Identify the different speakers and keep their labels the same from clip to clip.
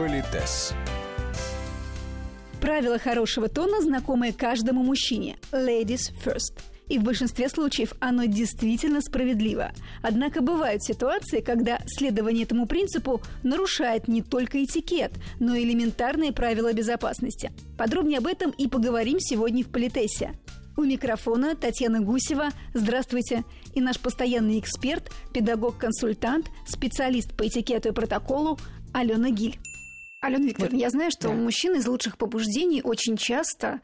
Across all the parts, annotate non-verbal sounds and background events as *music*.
Speaker 1: Политес.
Speaker 2: Правила хорошего тона знакомые каждому мужчине. Ladies first. И в большинстве случаев оно действительно справедливо. Однако бывают ситуации, когда следование этому принципу нарушает не только этикет, но и элементарные правила безопасности. Подробнее об этом и поговорим сегодня в Политесе. У микрофона Татьяна Гусева. Здравствуйте. И наш постоянный эксперт, педагог-консультант, специалист по этикету и протоколу Алена Гиль. Алена Викторовна, вот. я знаю, что да. мужчины из лучших побуждений очень часто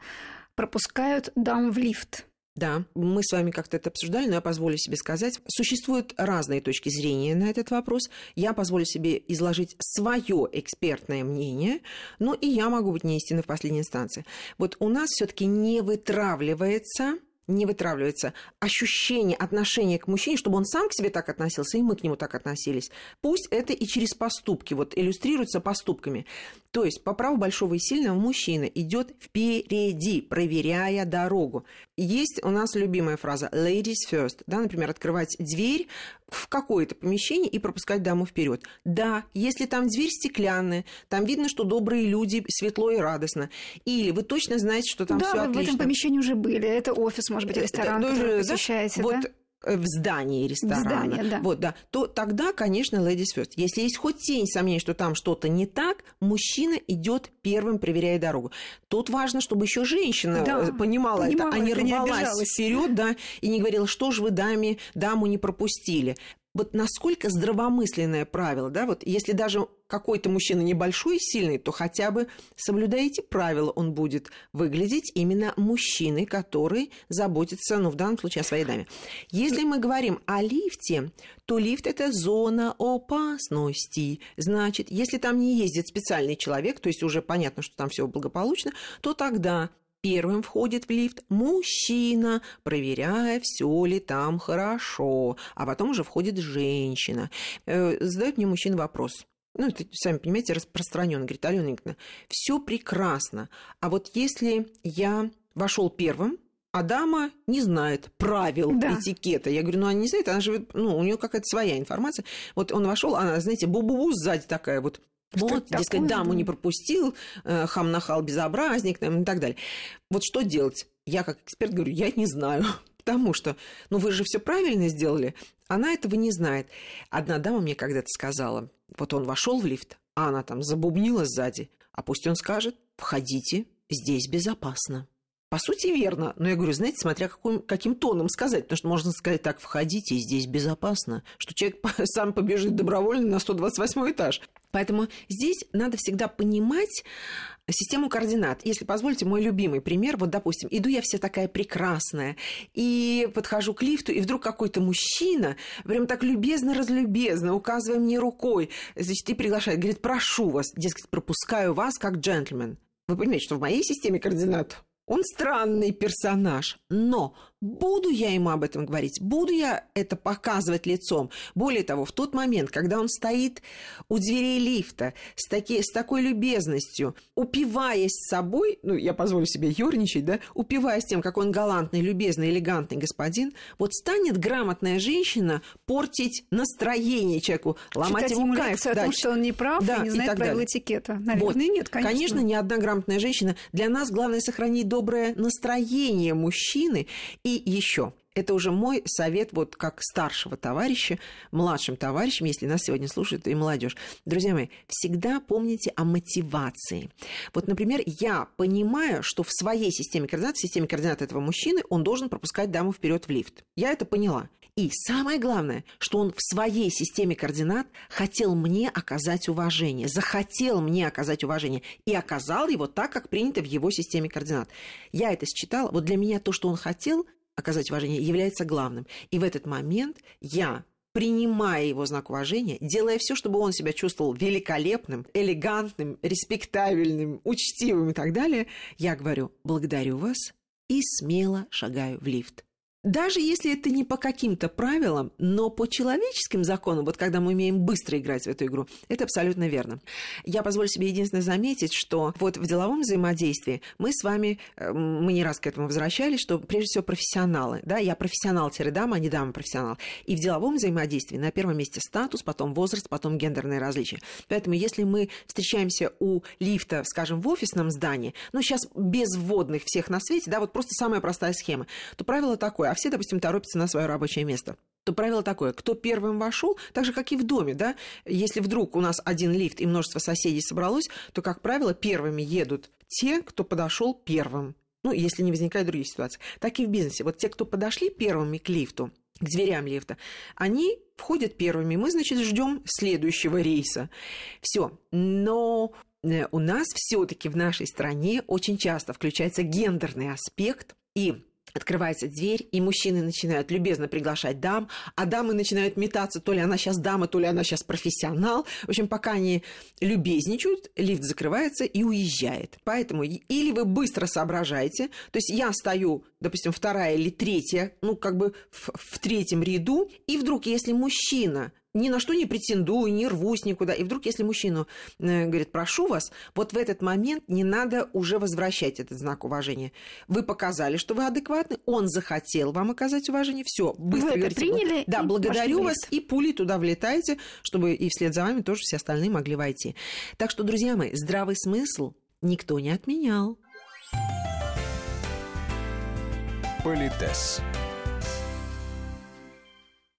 Speaker 2: пропускают дам в лифт.
Speaker 3: Да, мы с вами как-то это обсуждали, но я позволю себе сказать, существуют разные точки зрения на этот вопрос. Я позволю себе изложить свое экспертное мнение, но и я могу быть неистинной в последней инстанции. Вот у нас все-таки не вытравливается не вытравливается ощущение отношения к мужчине, чтобы он сам к себе так относился, и мы к нему так относились. Пусть это и через поступки, вот иллюстрируется поступками. То есть по праву большого и сильного мужчина идет впереди, проверяя дорогу. Есть у нас любимая фраза «ladies first», да, например, открывать дверь в какое-то помещение и пропускать даму вперед. Да, если там дверь стеклянная, там видно, что добрые люди, светло и радостно. Или вы точно знаете, что там
Speaker 2: да,
Speaker 3: все отлично.
Speaker 2: Да, в этом помещении уже были. Это офис, может быть, ресторан, это, который да? посещаете,
Speaker 3: вот,
Speaker 2: да?
Speaker 3: Э, в здании ресторана, в здании, да. вот, да, то тогда, конечно, ladies first. Если есть хоть тень сомнений, что там что-то не так, мужчина идет первым, проверяя дорогу. Тут важно, чтобы еще женщина да, э, понимала, понимала это, а не рвалась вперед, да, и не говорила, что же вы даме, даму не пропустили вот насколько здравомысленное правило, да, вот если даже какой-то мужчина небольшой и сильный, то хотя бы соблюдая эти правила, он будет выглядеть именно мужчиной, который заботится, ну, в данном случае, о своей даме. Если мы говорим о лифте, то лифт – это зона опасности. Значит, если там не ездит специальный человек, то есть уже понятно, что там все благополучно, то тогда Первым входит в лифт мужчина, проверяя, все ли там хорошо, а потом уже входит женщина. Э, задает мне мужчина вопрос. Ну, это, сами понимаете, распространен. Говорит, Алена Игнатьевна, все прекрасно. А вот если я вошел первым, а дама не знает правил да. этикета. Я говорю, ну она не знает, она живет, ну, у нее какая-то своя информация. Вот он вошел, она, знаете, бу-бу-бу сзади такая вот вот, дескать, даму не пропустил, э, хам нахал безобразник там, и так далее. Вот что делать? Я как эксперт говорю, я не знаю. *laughs* Потому что, ну вы же все правильно сделали. Она этого не знает. Одна дама мне когда-то сказала, вот он вошел в лифт, а она там забубнила сзади. А пусть он скажет, входите, здесь безопасно. По сути, верно. Но я говорю, знаете, смотря каким, каким тоном сказать. Потому что можно сказать так, входите, здесь безопасно. Что человек *laughs* сам побежит добровольно на 128 этаж. Поэтому здесь надо всегда понимать систему координат. Если позволите, мой любимый пример. Вот, допустим, иду я вся такая прекрасная, и подхожу к лифту, и вдруг какой-то мужчина прям так любезно-разлюбезно, указывая мне рукой, значит, и приглашает, говорит, прошу вас, дескать, пропускаю вас как джентльмен. Вы понимаете, что в моей системе координат он странный персонаж, но буду я ему об этом говорить, буду я это показывать лицом. Более того, в тот момент, когда он стоит у дверей лифта с, таки, с такой любезностью, упиваясь собой, ну, я позволю себе ерничать, да, упиваясь тем, как он галантный, любезный, элегантный господин, вот станет грамотная женщина портить настроение человеку, ломать
Speaker 2: Читать
Speaker 3: ему
Speaker 2: кайф. о том, что он не прав да, и не знает и правил далее. этикета. Наверное,
Speaker 3: вот.
Speaker 2: нет, конечно.
Speaker 3: Конечно, ни одна грамотная женщина. Для нас главное сохранить доброе настроение мужчины. И еще, это уже мой совет вот как старшего товарища, младшим товарищам, если нас сегодня слушает и молодежь. Друзья мои, всегда помните о мотивации. Вот, например, я понимаю, что в своей системе координат, в системе координат этого мужчины, он должен пропускать даму вперед в лифт. Я это поняла. И самое главное, что он в своей системе координат хотел мне оказать уважение, захотел мне оказать уважение и оказал его так, как принято в его системе координат. Я это считала. Вот для меня то, что он хотел оказать уважение, является главным. И в этот момент я принимая его знак уважения, делая все, чтобы он себя чувствовал великолепным, элегантным, респектабельным, учтивым и так далее, я говорю «благодарю вас» и смело шагаю в лифт. Даже если это не по каким-то правилам, но по человеческим законам, вот когда мы умеем быстро играть в эту игру, это абсолютно верно. Я позволю себе единственное заметить, что вот в деловом взаимодействии мы с вами, э, мы не раз к этому возвращались, что прежде всего профессионалы, да, я профессионал-дама, а не дама-профессионал. И в деловом взаимодействии на первом месте статус, потом возраст, потом гендерные различия. Поэтому если мы встречаемся у лифта, скажем, в офисном здании, ну, сейчас без вводных всех на свете, да, вот просто самая простая схема, то правило такое, а все, допустим, торопятся на свое рабочее место то правило такое, кто первым вошел, так же, как и в доме, да, если вдруг у нас один лифт и множество соседей собралось, то, как правило, первыми едут те, кто подошел первым. Ну, если не возникает других ситуаций. Так и в бизнесе. Вот те, кто подошли первыми к лифту, к дверям лифта, они входят первыми. Мы, значит, ждем следующего рейса. Все. Но э, у нас все-таки в нашей стране очень часто включается гендерный аспект, и открывается дверь, и мужчины начинают любезно приглашать дам, а дамы начинают метаться, то ли она сейчас дама, то ли она сейчас профессионал. В общем, пока они любезничают, лифт закрывается и уезжает. Поэтому или вы быстро соображаете, то есть я стою, допустим, вторая или третья, ну, как бы в, в третьем ряду, и вдруг, если мужчина ни на что не претендую, не рвусь никуда. И вдруг, если мужчину э, говорит, прошу вас, вот в этот момент не надо уже возвращать этот знак уважения. Вы показали, что вы адекватны, он захотел вам оказать уважение, все, быстро
Speaker 2: вы говорите, приняли,
Speaker 3: да, благодарю вас, и пули туда влетаете, чтобы и вслед за вами тоже все остальные могли войти. Так что, друзья мои, здравый смысл никто не отменял.
Speaker 1: Политес.